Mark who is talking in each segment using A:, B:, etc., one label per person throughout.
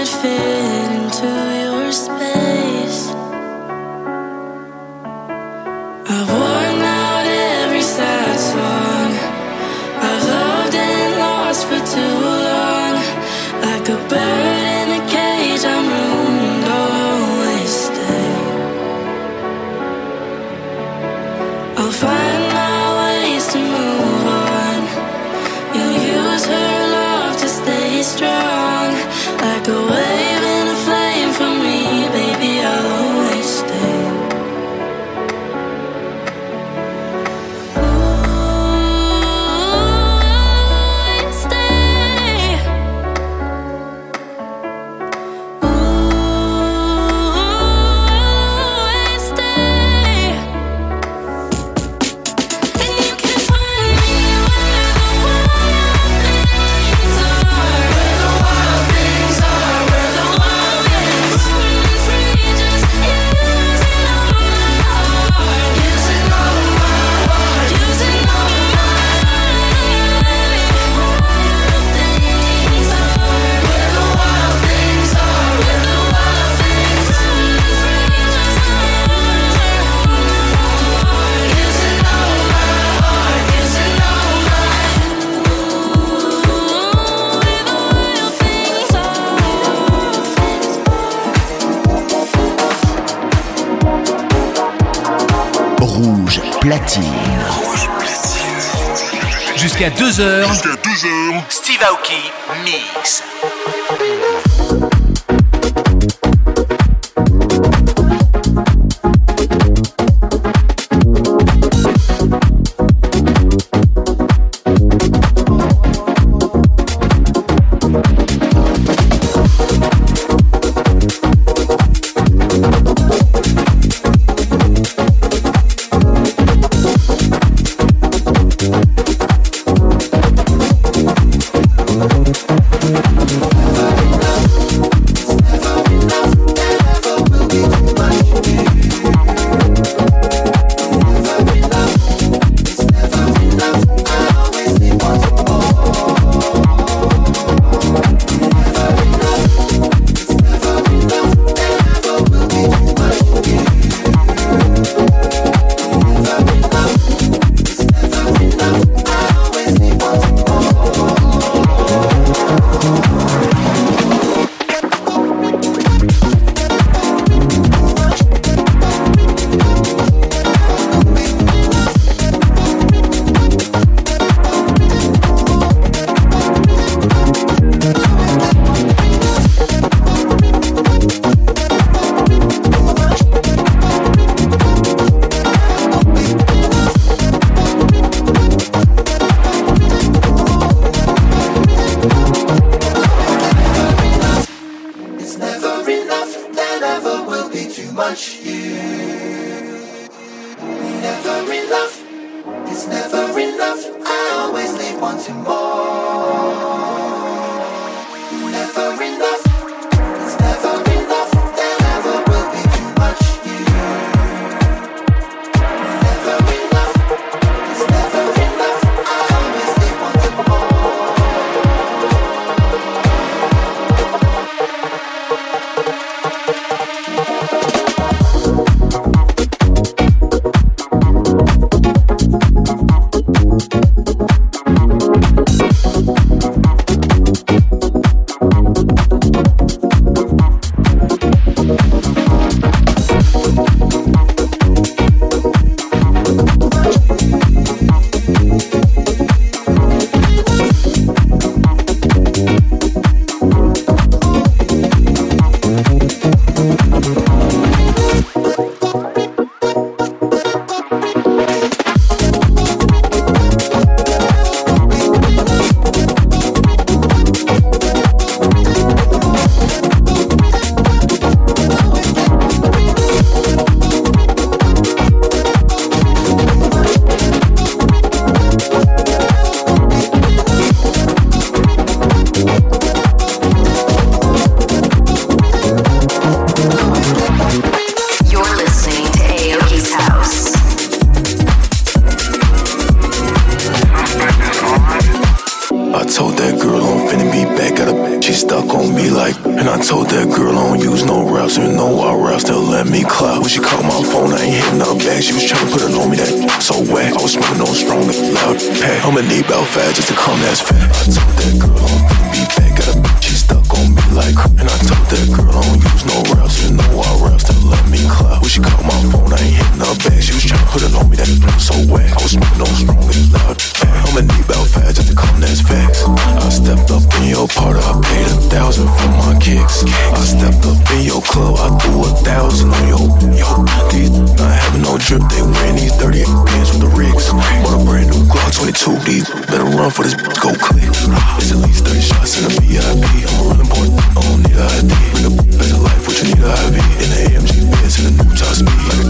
A: could fit 2h. Steve They wearing these dirty pants with the rigs. Bought a brand new Glock 22 deep. Better run for this go click. It's at least 30 shots in the VIP. I'm a running point. I don't need a ID. Bring a better life, what you need a IV. In the AMG, it's in a new top speed. Like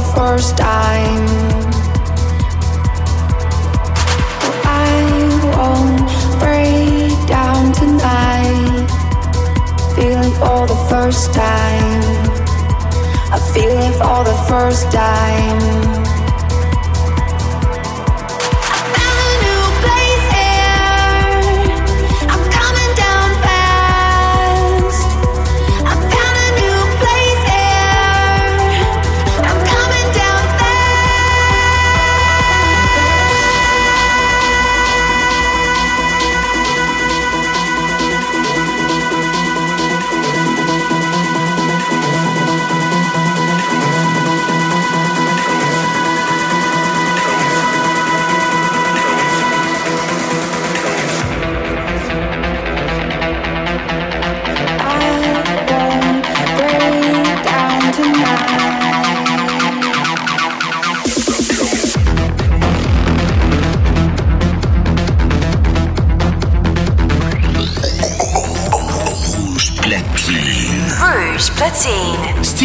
B: The
C: first time. I won't break down tonight. Feeling for the first time. I feel it for the first time.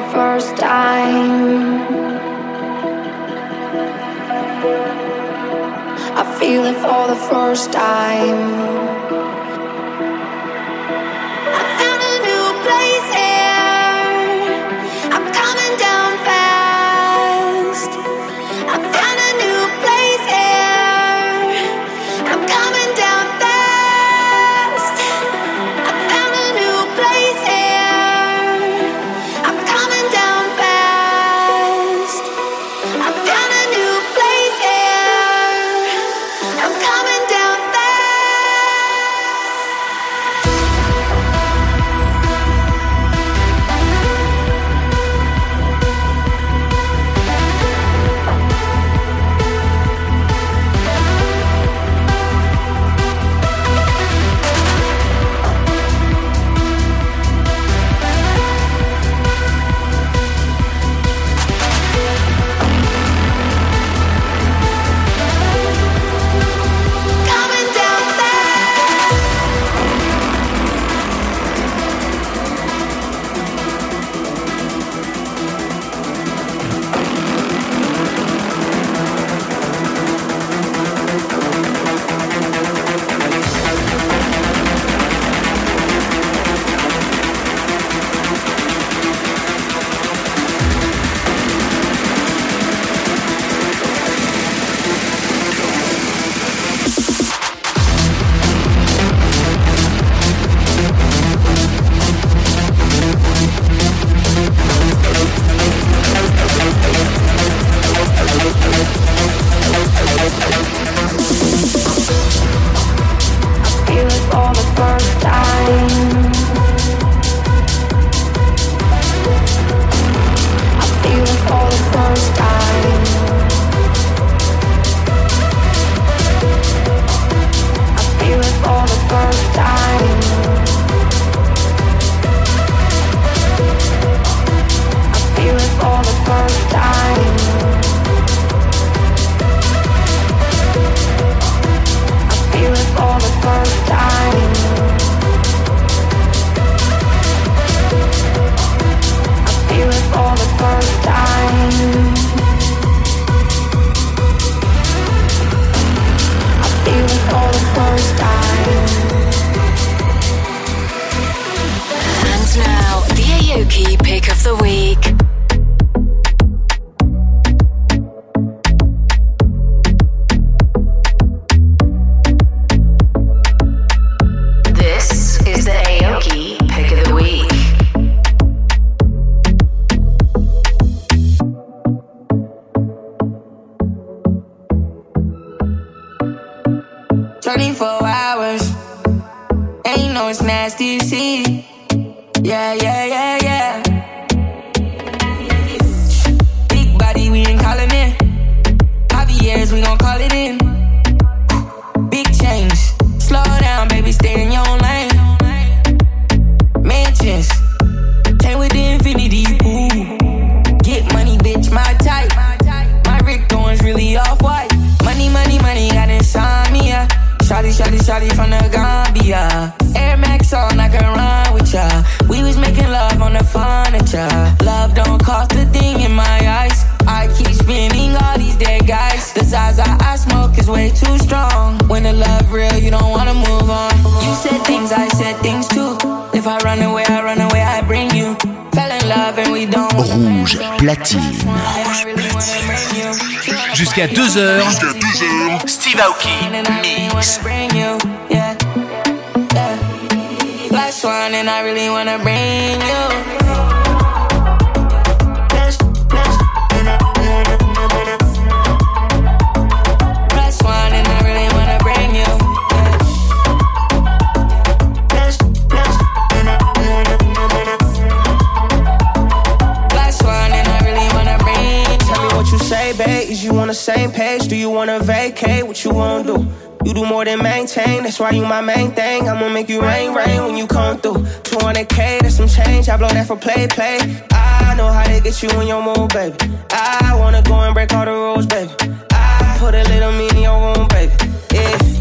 C: The first time. I feel it for the first time.
D: Shotty, shotty the Gambia. Air Max on, I can run with ya. We was making love on the furniture. Love don't cost a thing in my eyes. I keep spinning all these dead guys. The Zaza I smoke is way too strong. When the love real, you don't wanna move on. You said things, I said things too. If I run away, I run away, I bring you. Fell in love and we don't
E: Rouge platine.
F: Jusqu'à 2h. Steve Aoki Mix.
D: Last one, and I really wanna bring you.
G: Is you on the same page? Do you wanna vacate? What you wanna do? You do more than maintain, that's why you my main thing. I'ma make you rain, rain when you come through. 200k, that's some change. I blow that for play, play. I know how to get you in your mood, baby. I wanna go and break all the rules, baby. I put a little me in your room, baby. Yeah,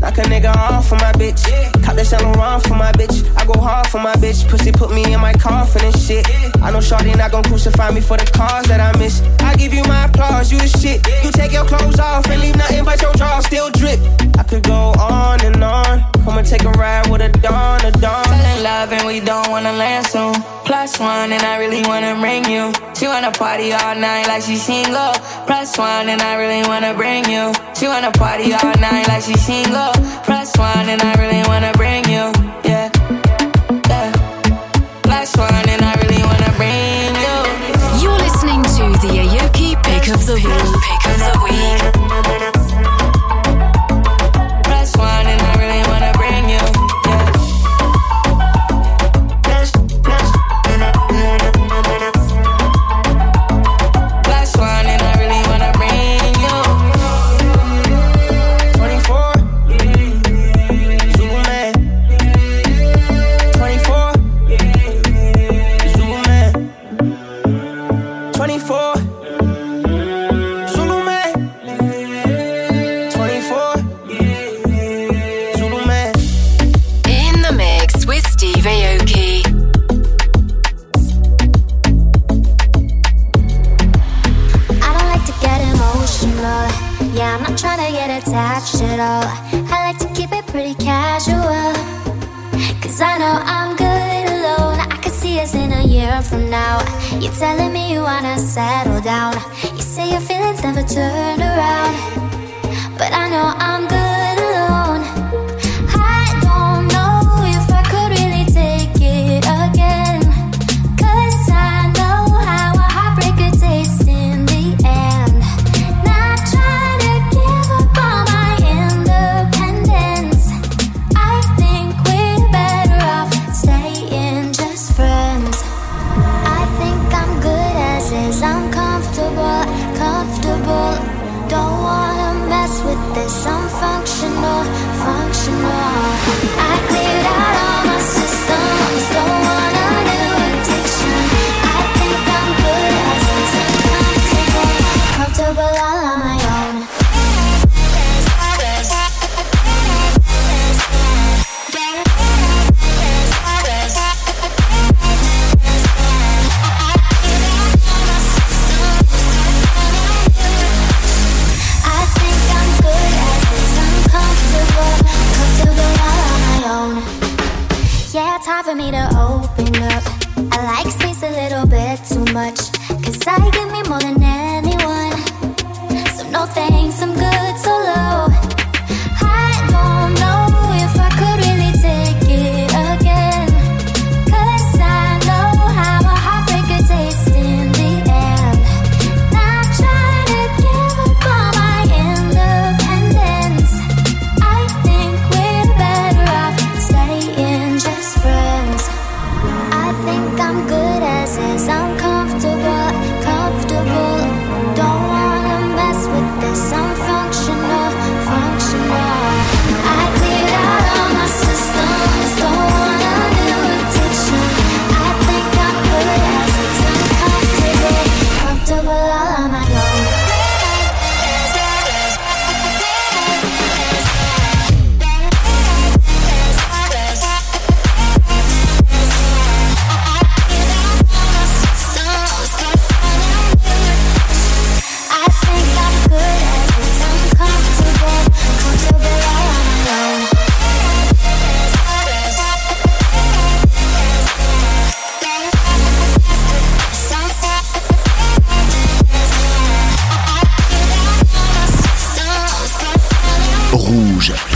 G: Knock a nigga off for my bitch. Cop the Saint Laurent for my bitch. I go hard for my bitch. Pussy put me in my coffin and shit. I know Charlie not gon' crucify me for the cause that I miss. I give you my applause, you the shit. You take your clothes off and leave nothing but your jaw still drip. I could go on and on. Come and take a ride with a dawn, a dawn.
B: Fell in love and we don't wanna land soon. Plus one and I really wanna bring you. She wanna party all night like she single. Plus one and I really wanna bring you. She wanna party all night like she single. Plus one, and I really wanna bring you. Yeah, yeah. Plus one,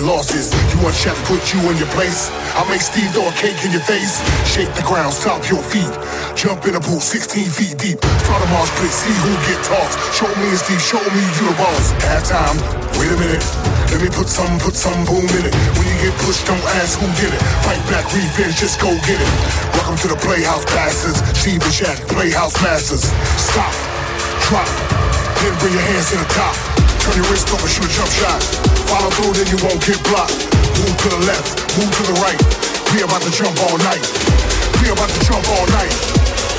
H: Than losses. You want to put you in your place? I'll make Steve throw a cake in your face. Shake the ground, stop your feet. Jump in a pool 16 feet deep. Start a mosh pit, see who get tossed. Show me and Steve, show me you the boss. Halftime, wait a minute. Let me put some, put some boom in it. When you get pushed, don't ask who did it. Fight back, revenge, just go get it. Welcome to the Playhouse Bastards. Steve and Shaq, Playhouse Masters. Stop, drop, then bring your hands to the top. Turn your wrist over, shoot a jump shot. Follow through, then you won't get blocked. Move to the left, move to the right. We about to jump all night. We about to jump all night.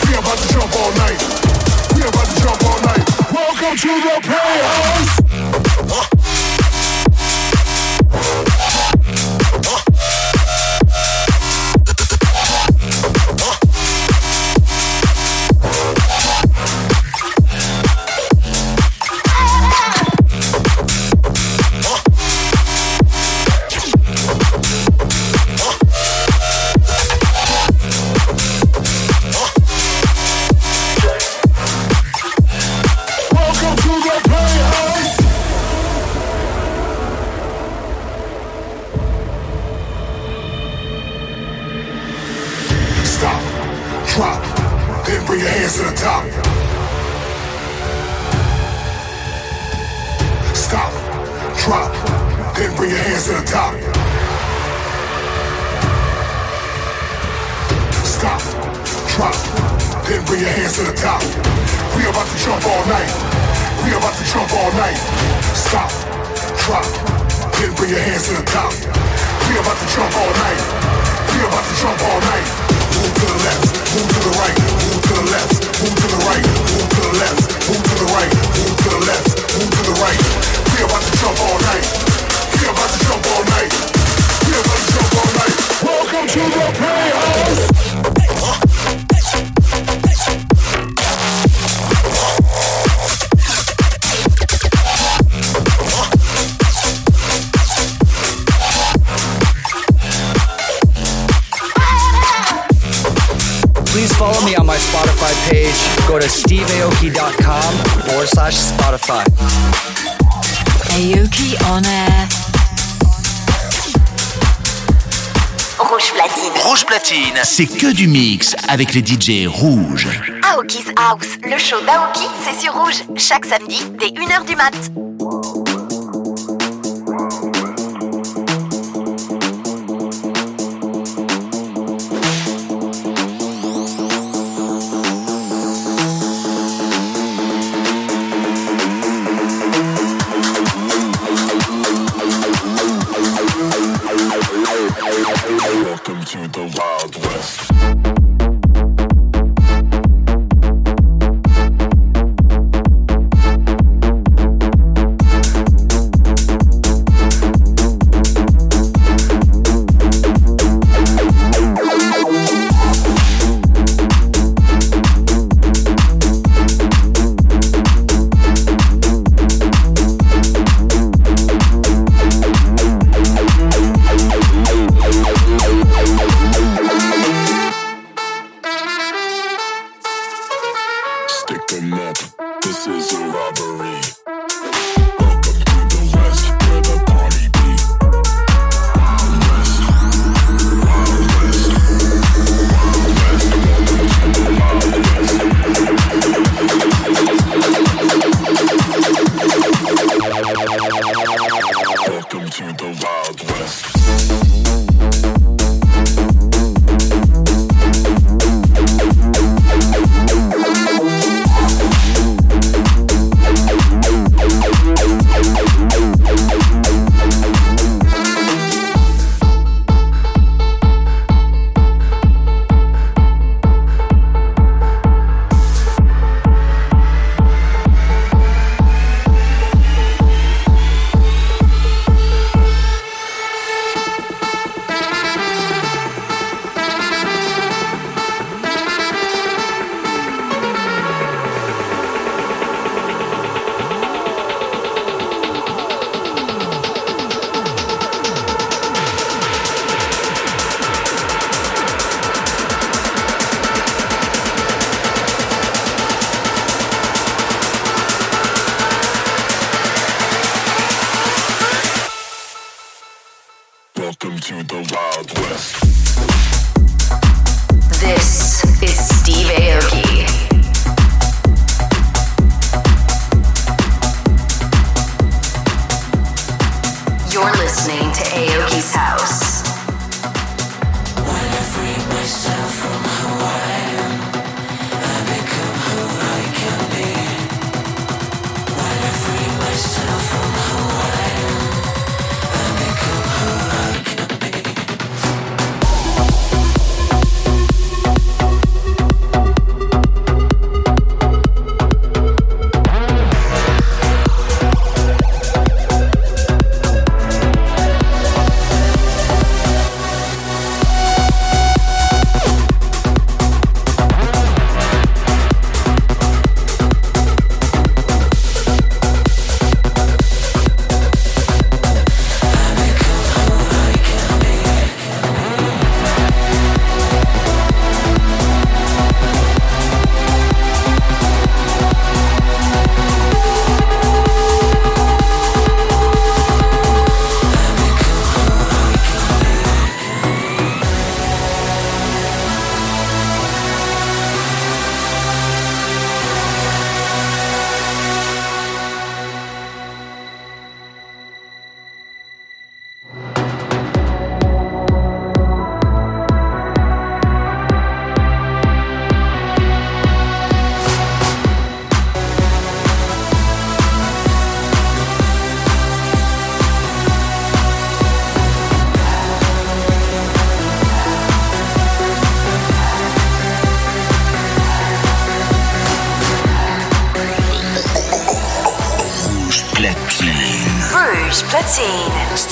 H: We about to jump all night. We about to jump all night. Welcome to the playhouse.
I: steveaoki.com forward slash Spotify.
B: Aoki on air.
J: Rouge platine.
F: Rouge platine.
E: C'est que du mix avec les DJ rouges.
J: Aoki's House, le show d'Aoki, c'est sur Rouge, chaque samedi dès 1h du mat.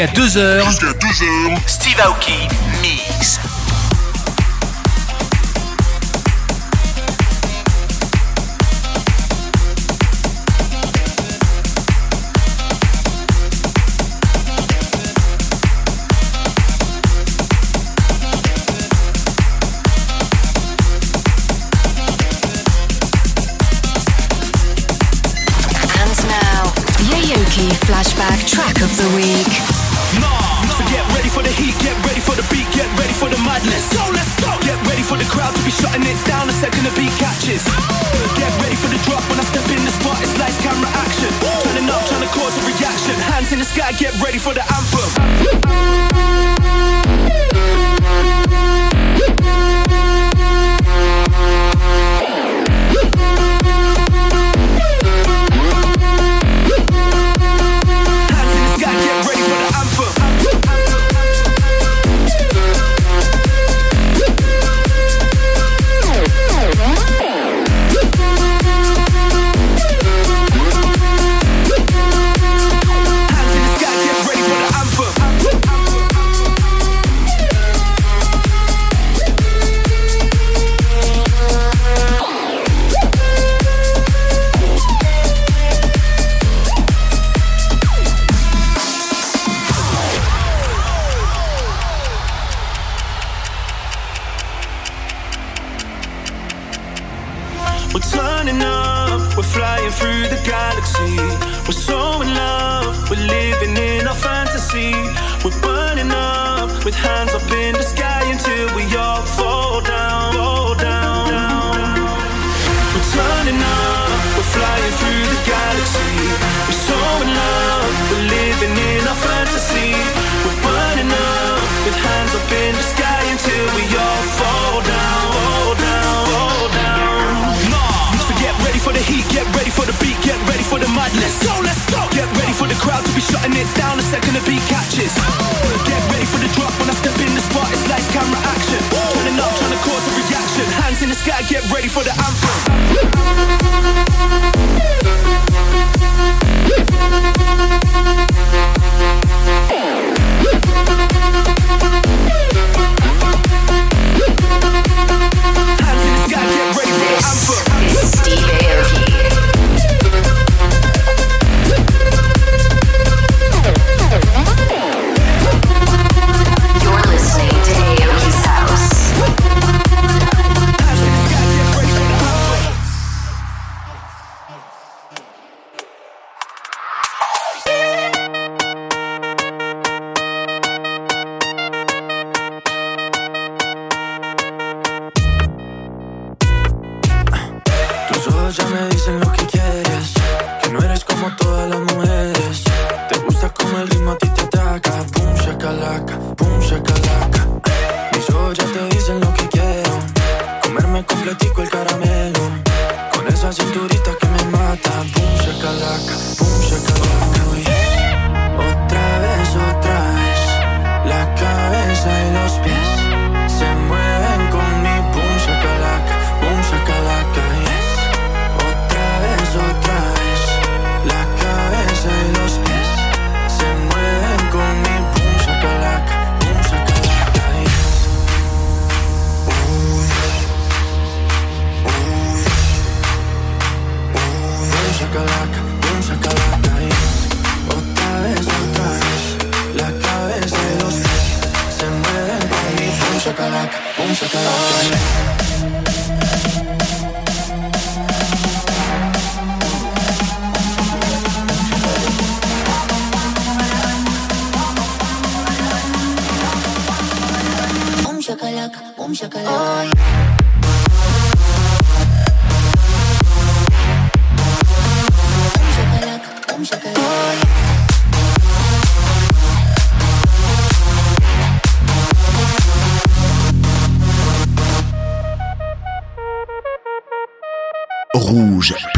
F: Jusqu'à 2h. Jusqu'à Steve Aoki.
K: madness. Let's go, let's go. Get ready for the crowd to be shutting it down the second the beat catches. Get ready for the drop when I step in the spot. It's like camera action. Turning up, trying to cause a reaction. Hands in the sky, get ready for the anthem.
L: un chocolate.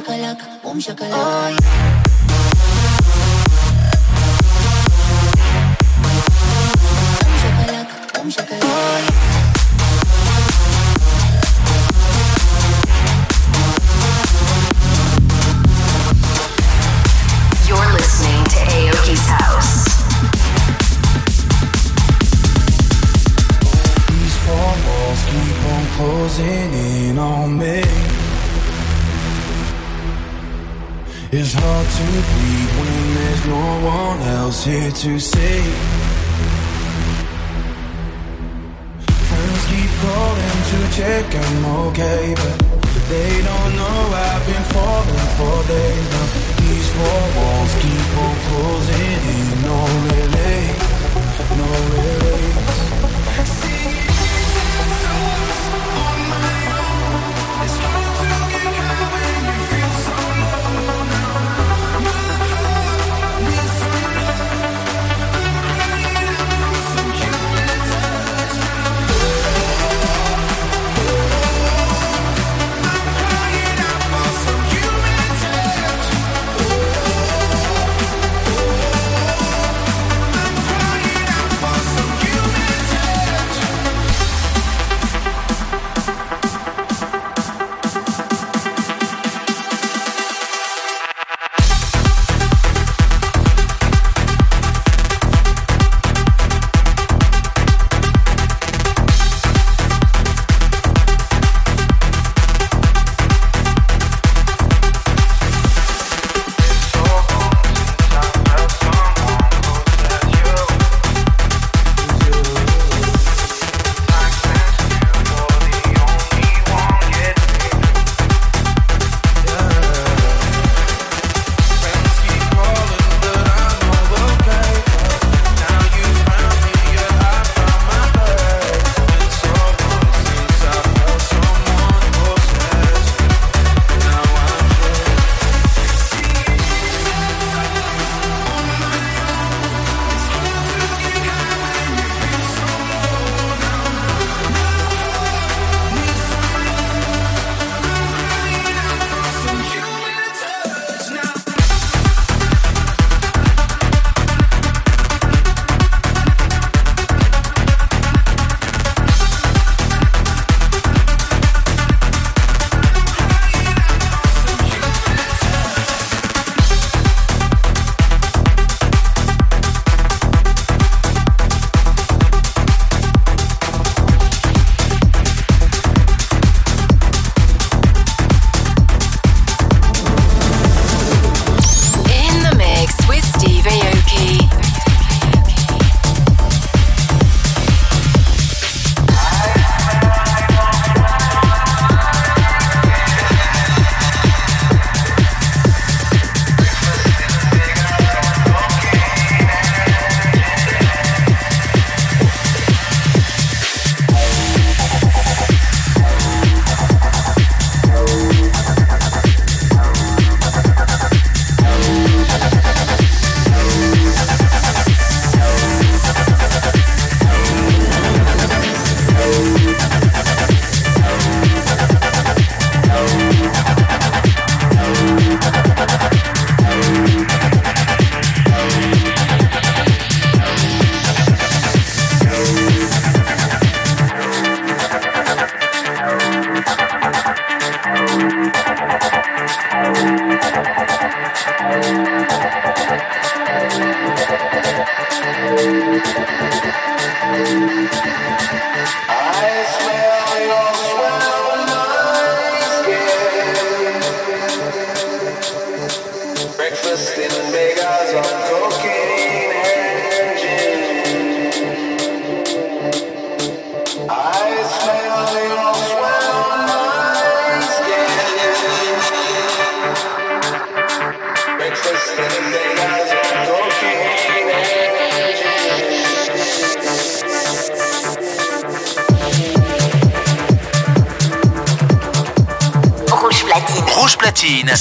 M: shakalaka, boom shakalaka. Oh, yeah. Boom shakalaka, boom shakalaka. Oh, yeah.
N: It's hard to breathe when there's no one else here to see. Friends keep calling to check I'm okay, but they don't know I've been falling for days now. These four walls keep on closing in. No relief, no relief.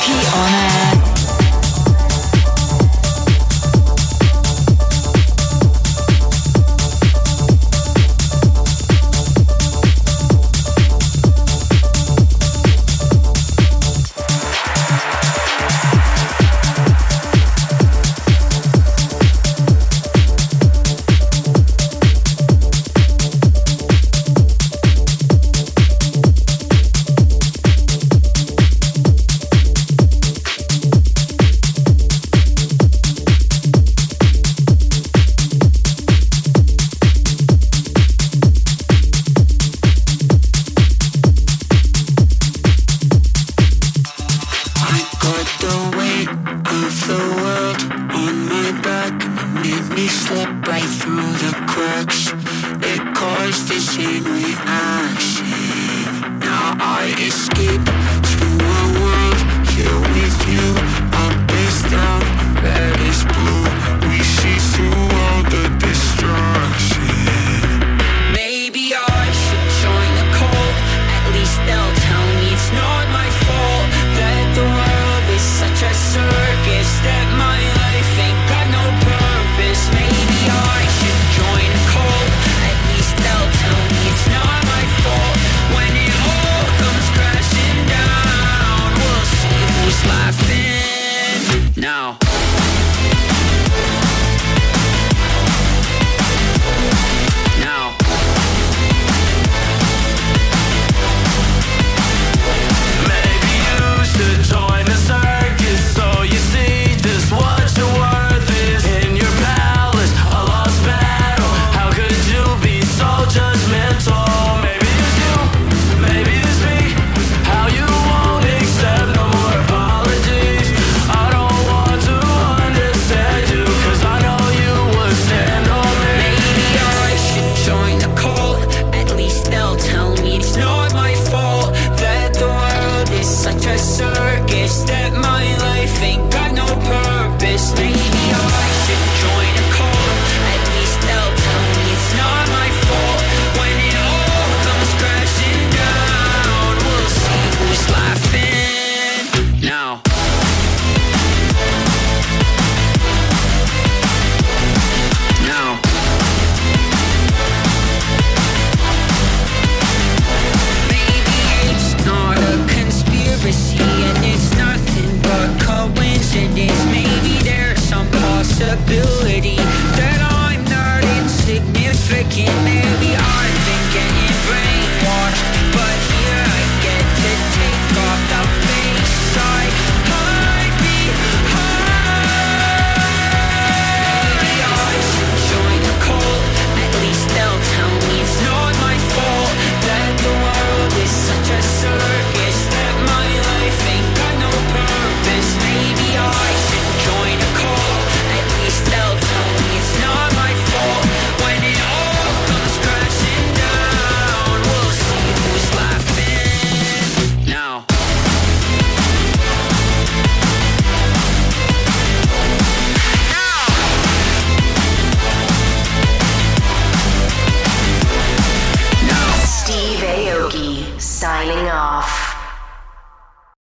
O: Keep on